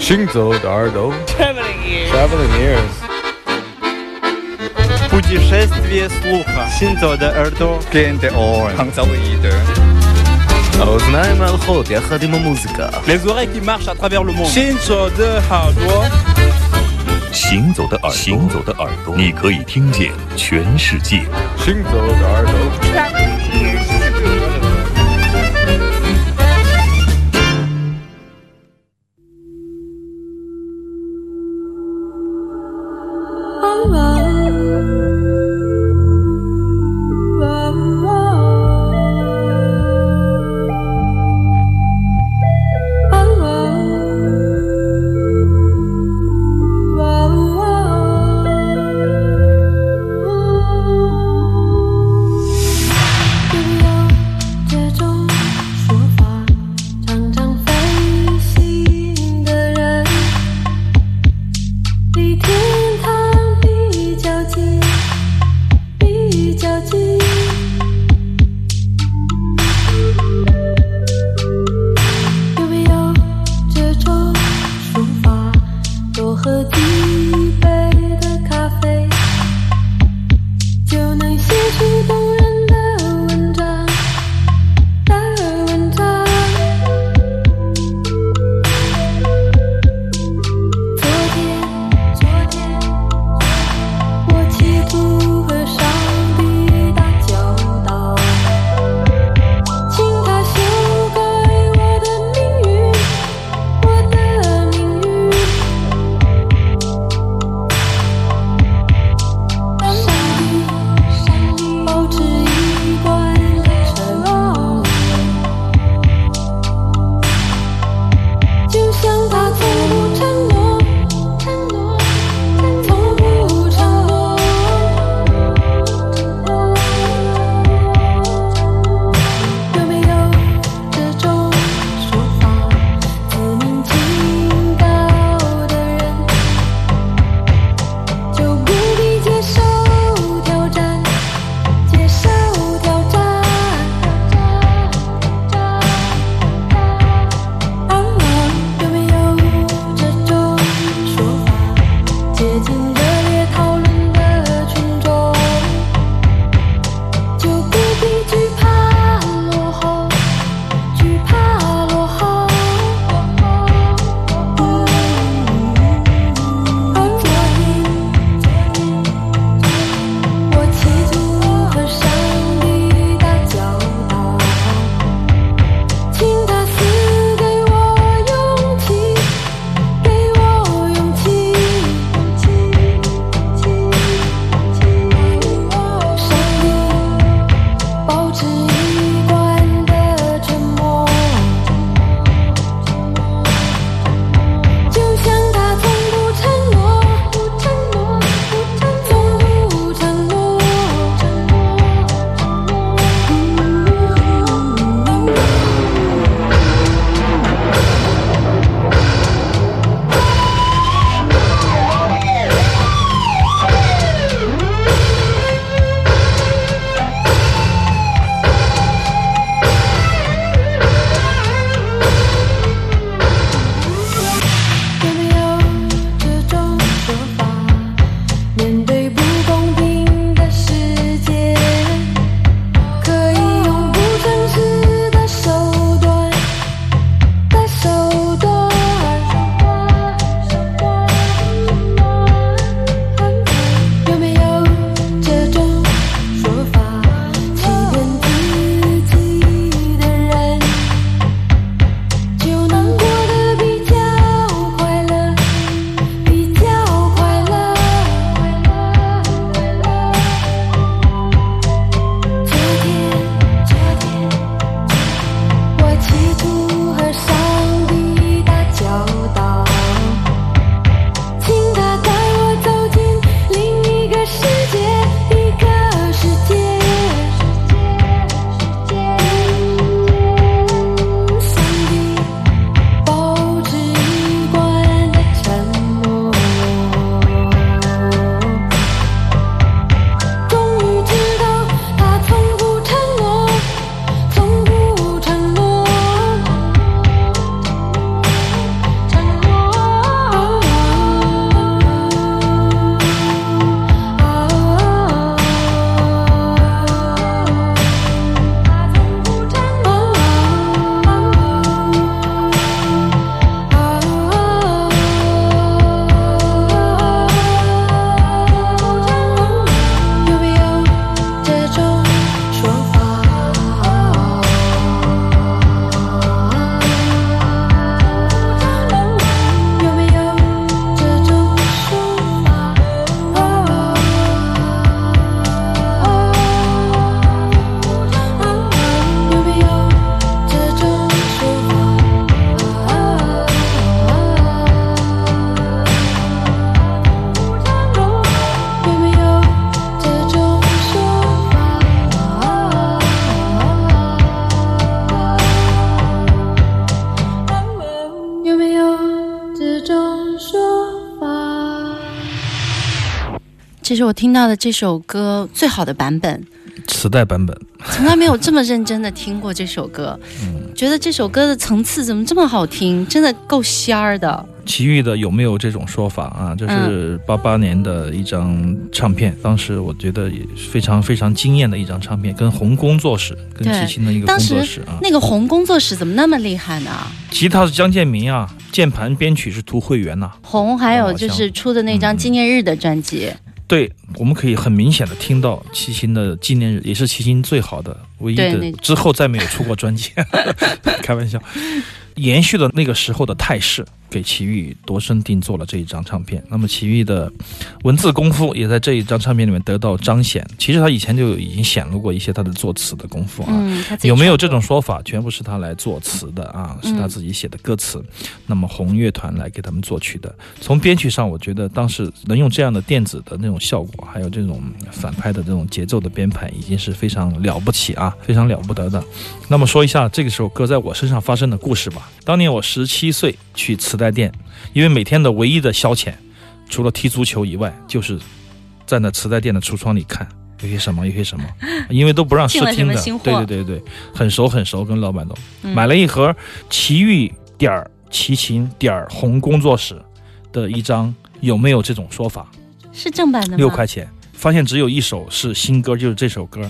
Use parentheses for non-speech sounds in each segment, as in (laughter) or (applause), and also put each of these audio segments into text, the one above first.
行走的耳朵 Traveling ears. Traveling ears Путешествие слуха. Синто де Эрдо. Gen de oren. Hangzauwe ide. האוזניים הלכות יחד עם המוזיקה Les oreilles qui marchent à travers le monde. 行走的耳朵，行走的耳朵，行走的耳朵，你可以听见全世界。 行走的耳朵 这是我听到的这首歌最好的版本，磁带版本。从来没有这么认真的听过这首歌，嗯觉得这首歌的层次怎么这么好听，真的够仙儿的。奇遇的有没有这种说法啊？这是八八年的一张唱片，当时我觉得也非常非常惊艳的一张唱片，跟红工作室，跟对齐秦的一个工作室啊。那个红工作室怎么那么厉害呢？吉他是江建民啊，键盘编曲是涂慧源呐、红还有哦就是出的那嗯张纪念日的专辑，对，我们可以很明显的听到齐秦的纪念日，也是齐秦最好的、唯一的，之后再没有出过专辑，(laughs) 开玩笑，延续了那个时候的态势，给齐豫度身定做了这一张唱片。那么齐豫的文字功夫也在这一张唱片里面得到彰显。其实他以前就已经显露过一些他的作词的功夫啊。有没有这种说法？全部是他来作词的啊，是他自己写的歌词。那么红乐团来给他们作曲的。从编曲上，我觉得当时能用这样的电子的那种效果，还有这种反拍的这种节奏的编排，已经是非常了不起啊，非常了不得的。那么说一下这个首歌在我身上发生的故事吧。当年我十七岁去磁带店，因为每天的唯一的消遣，除了踢足球以外，就是站在磁带店的橱窗里看。有些什么，有些什么，(laughs) 因为都不让试听的对对对对，很熟很熟，跟老板都、嗯买了一盒奇遇点儿齐秦点儿红工作室的一张，有没有这种说法？是正版的吗？六块钱，发现只有一首是新歌，就是这首歌，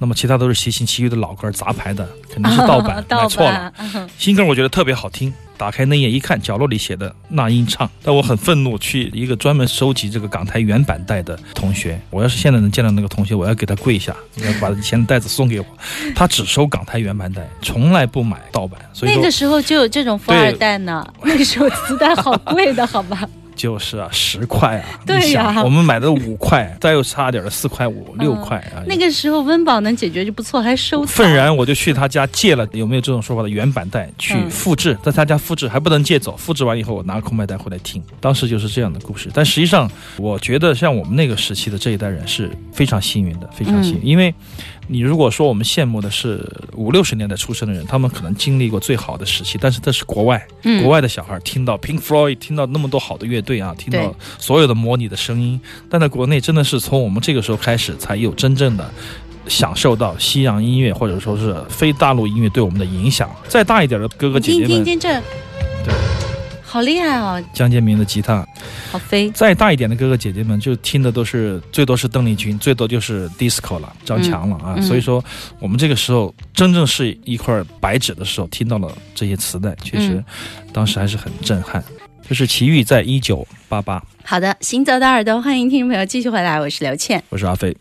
那么其他都是齐秦、齐豫的老歌杂牌的，肯定是盗版，(laughs) 盗买错了。新歌我觉得特别好听，打开那页一看，角落里写的那英唱，但我很愤怒，去一个专门收集这个港台原版带的同学，我要是现在能见到那个同学，我要给他跪下，要把以前的袋子送给我。他只收港台原版带，从来不买盗版，所以那个时候就有这种富二代呢，那个时候磁带好贵的，好吧？(laughs) (laughs) (laughs) 就是啊，十块啊，对你想呀我们买的五块，(laughs) 再又差点的四块五、六块啊，那个时候温饱能解决就不错，还收藏。愤然我就去他家借了，有没有这种说法的原版带去嗯。复制，在他家复制还不能借走，复制完以后我拿空白带回来听，当时就是这样的故事。但实际上，我觉得像我们那个时期的这一代人是非常幸运的，非常幸运，嗯。因为你如果说我们羡慕的是五六十年代出生的人，他们可能经历过最好的时期，但是这是国外，嗯。国外的小孩听到 Pink Floyd，听到那么多好的乐队啊，听到所有的模拟的声音，但在国内真的是从我们这个时候开始，才有真正的享受到西洋音乐或者说是非大陆音乐对我们的影响。再大一点的哥哥姐姐们，听听这，对，好厉害哦，江建明的吉他，好飞。再大一点的哥哥姐姐们就听的都是最多是邓丽君，最多就是 disco 了，张强了啊。嗯所以说，我们这个时候真正是一块白纸的时候，听到了这些磁带，确实嗯当时还是很震撼。就是奇遇在一九八八，好的，行走的耳朵，欢迎听众朋友继续回来，我是刘倩。我是阿飞。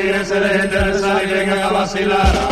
alegre se les interesa y vengan a vacilar.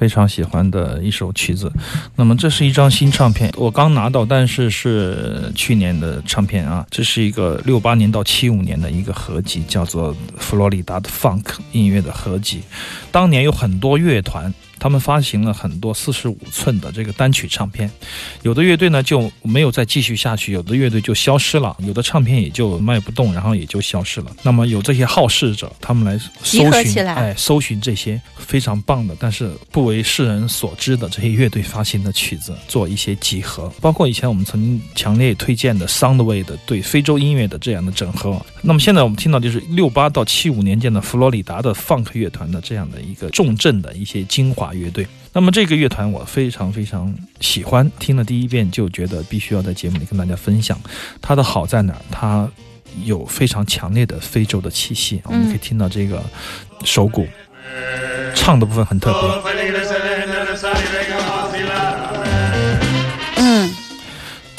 非常喜欢的一首曲子。那么这是一张新唱片，我刚拿到，但是是去年的唱片啊。这是一个六八年到七五年的一个合集，叫做《佛罗里达的 Funk》音乐的合集。当年有很多乐团。他们发行了很多四十五寸的这个单曲唱片，有的乐队呢就没有再继续下去，有的乐队就消失了，有的唱片也就卖不动，然后也就消失了。那么有这些好事者，他们来搜寻，哎，搜寻这些非常棒的，但是不为世人所知的这些乐队发行的曲子，做一些集合。包括以前我们曾经强烈推荐的 Soundway 的对非洲音乐的这样的整合。那么现在我们听到就是六八到七五年间的佛罗里达的 Funk 乐团的这样的一个重镇的一些精华。乐队，那么这个乐团我非常非常喜欢，听了第一遍就觉得必须要在节目里跟大家分享。它的好在哪儿？它有非常强烈的非洲的气息，我们可以听到这个手鼓唱的部分很特别。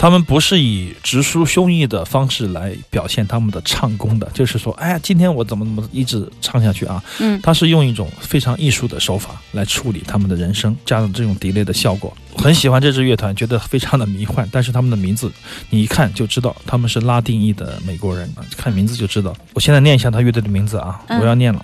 他们不是以直抒胸臆的方式来表现他们的唱功的，就是说，哎呀，今天我怎么怎么一直唱下去啊？嗯，他是用一种非常艺术的手法来处理他们的人生，加上这种 delay 的效果。很喜欢这支乐团，觉得非常的迷幻。但是他们的名字，你一看就知道他们是拉丁裔的美国人啊，看名字就知道。我现在念一下他乐队的名字啊，我要念了：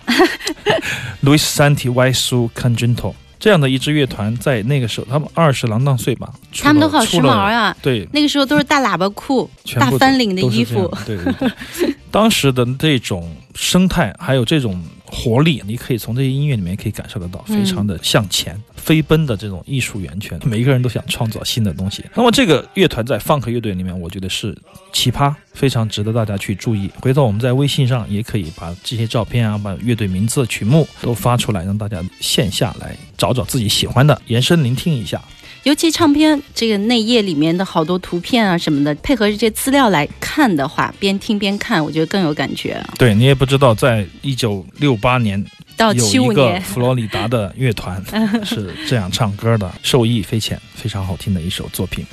(laughs) Luis Santi y s u Conjunto。这样的一支乐团，在那个时候，他们二十郎当岁吧，他们都好时髦呀。对，那个时候都是大喇叭裤、大翻领的衣服。对对对，当时的这种生态，还有这种。活力，你可以从这些音乐里面可以感受得到，非常的向前、飞奔的这种艺术源泉。每一个人都想创造新的东西。那么这个乐团在放克乐队里面，我觉得是奇葩，非常值得大家去注意。回头我们在微信上也可以把这些照片啊，把乐队名字、曲目都发出来，让大家线下来找找自己喜欢的，延伸聆听一下。尤其唱片这个内页里面的好多图片啊什么的，配合这些资料来看的话，边听边看，我觉得更有感觉。对你也不知道，在一九六八年到七五年，佛罗里达的乐团 (laughs) 是这样唱歌的，受益匪浅，非常好听的一首作品。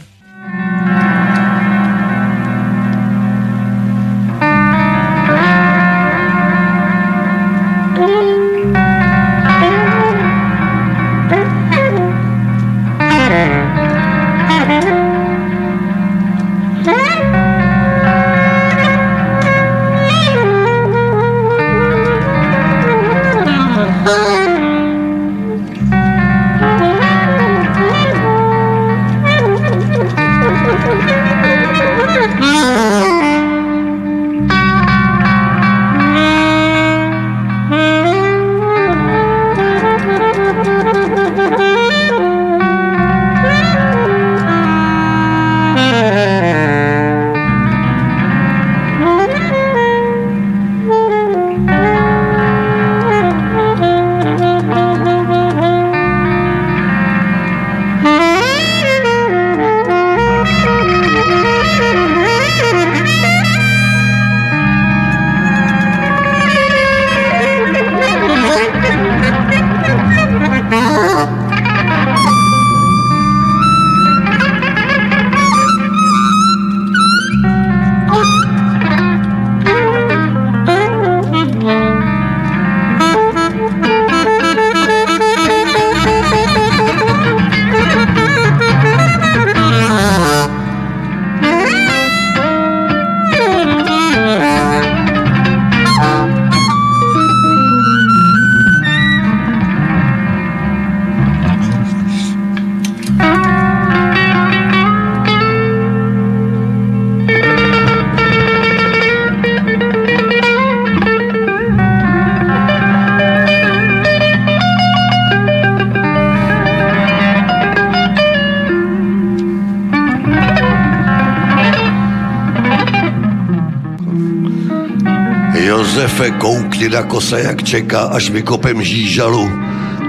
Na kosa, jak čeká, až vykopem žížalu.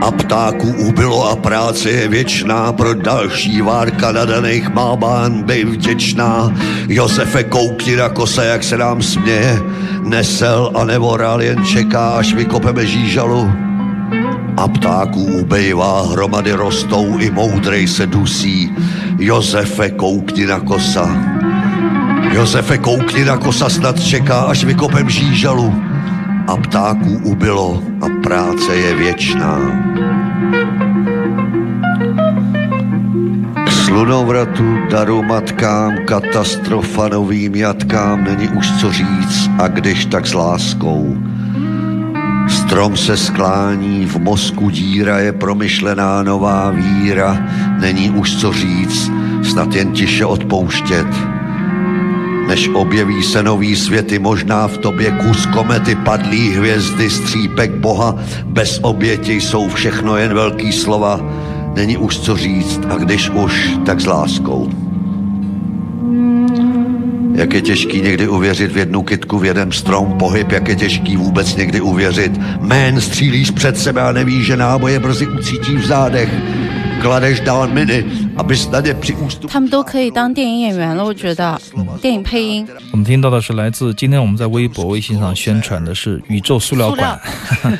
A ptáků ubylo a práce je věčná, pro další várka nadaných má bán bej vděčná. Josefe, koukni na kosa, jak se nám směje, nesel a nevoral, jen čeká, až vykopeme žížalu. A ptáků ubejvá, hromady rostou, i moudrej se dusí. Josefe, koukni na kosa. Josefe, koukni na kosa, snad čeká, až vykopem žížalu. A ptáků ubylo a práce je věčná. K slunovratu, daru matkám, katastrofa novým jatkám, není už co říct, a když tak s láskou. Strom se sklání, v mozku díra je promyšlená nová víra, není už co říct, snad jen tiše odpouštět. Než objeví se nový světy, možná v tobě kus komety, padlý hvězdy, střípek Boha, bez oběti jsou všechno jen velký slova, není už co říct a když už, tak s láskou. Jak je těžký někdy uvěřit v jednu kytku, v jeden strom, pohyb, jak je těžký vůbec někdy uvěřit. Mén střílíš před sebe a nevíš, že náboje brzy ucítí v zádech. Kladeš dál miny, 他们都可以当电影演员了，我觉得电影配音。我们听到的是来自今天我们在微博、微信上宣传的是宇宙塑料馆。(laughs)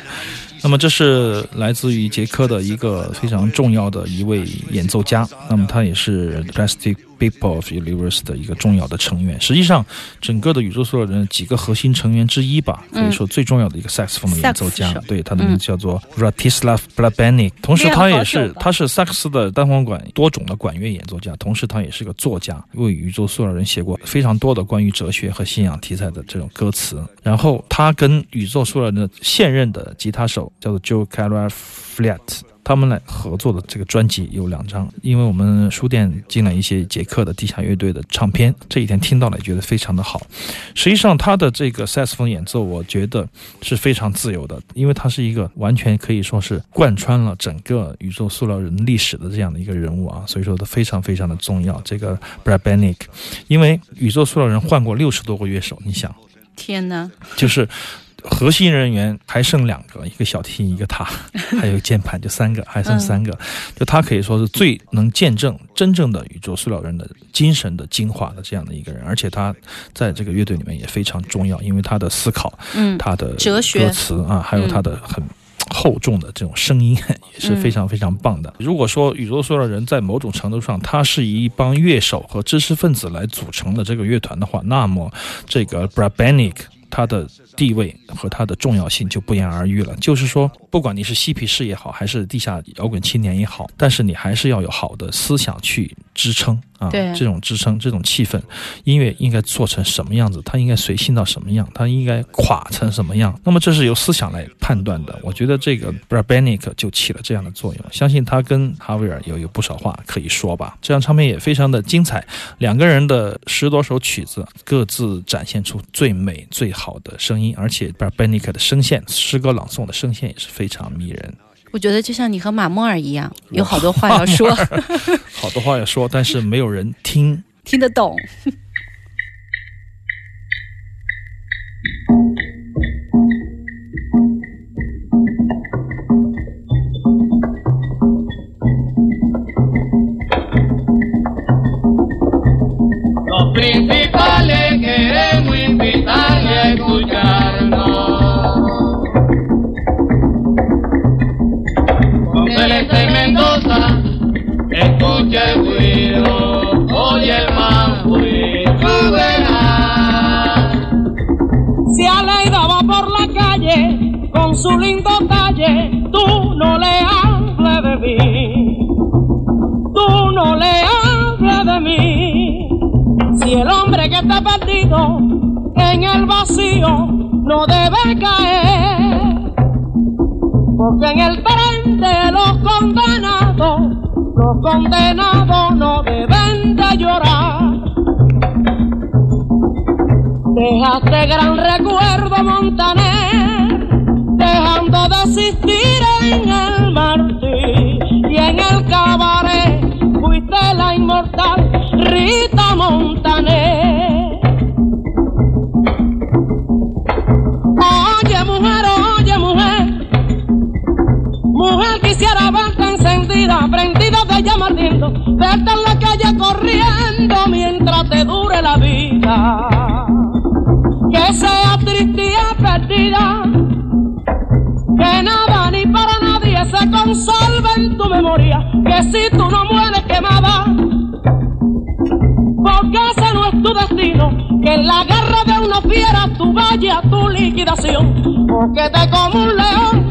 那么这是来自于捷克的一个非常重要的一位演奏家，那么他也是 Plastic People of Universe 的一个重要的成员。实际上，整个的宇宙塑料人几个核心成员之一吧，可以说最重要的一个萨克斯风的演奏家。对，他的名字叫做 Ratislav Blabanik，同时他也是他是萨克斯的单簧管多种的管乐演奏家，同时他也是个作家，为宇宙塑料人写过非常多的关于哲学和信仰题材的这种歌词。然后他跟宇宙塑料人的现任的吉他手。叫做 Joe c a r a Flat，他们来合作的这个专辑有两张，因为我们书店进了一些捷克的地下乐队的唱片，这几天听到了，也觉得非常的好。实际上，他的这个萨克斯风演奏，我觉得是非常自由的，因为他是一个完全可以说是贯穿了整个宇宙塑料人历史的这样的一个人物啊，所以说他非常非常的重要。这个 Brabanik，因为宇宙塑料人换过六十多个乐手，你想，天哪，就是。核心人员还剩两个，一个小提琴，一个他，(laughs) 还有键盘，就三个，还剩三个。就他可以说是最能见证真正的宇宙塑料人的精神的精华的这样的一个人，而且他在这个乐队里面也非常重要，因为他的思考，嗯，他的哲学歌词啊，还有他的很厚重的这种声音也是非常非常棒的。如果说宇宙塑料人在某种程度上，他是一帮乐手和知识分子来组成的这个乐团的话，那么这个 Brabanik。它的地位和它的重要性就不言而喻了。就是说，不管你是嬉皮士也好，还是地下摇滚青年也好，但是你还是要有好的思想去支撑啊。这种支撑，这种气氛，音乐应该做成什么样子？它应该随性到什么样？它应该垮成什么样？那么这是由思想来判断的。我觉得这个 Brabanik 就起了这样的作用。相信他跟哈维尔有有不少话可以说吧。这张唱片也非常的精彩，两个人的十多首曲子，各自展现出最美最。好的声音，而且 Barbanik 的声线，诗歌朗诵的声线也是非常迷人。我觉得就像你和马莫尔一样，有好多话要说，(laughs) 好多话要说，但是没有人听，(laughs) 听得懂。Su lindo talle, tú no le hables de mí, tú no le hables de mí. Si el hombre que está perdido en el vacío no debe caer, porque en el tren de los condenados, los condenados no deben de llorar. Dejaste gran recuerdo, Montaner en el Martí y en el cabaret fuiste la inmortal Rita Montaner. Oye mujer, oye mujer, mujer quisiera verte encendida, prendida de llama ardiendo, verte en la calle corriendo mientras te dure la vida. Que sea triste y perdida que nada ni para nadie se conserva en tu memoria, que si tú no mueres quemada, porque ese no es tu destino, que en la guerra de una fiera tú vayas a tu liquidación, porque te como un león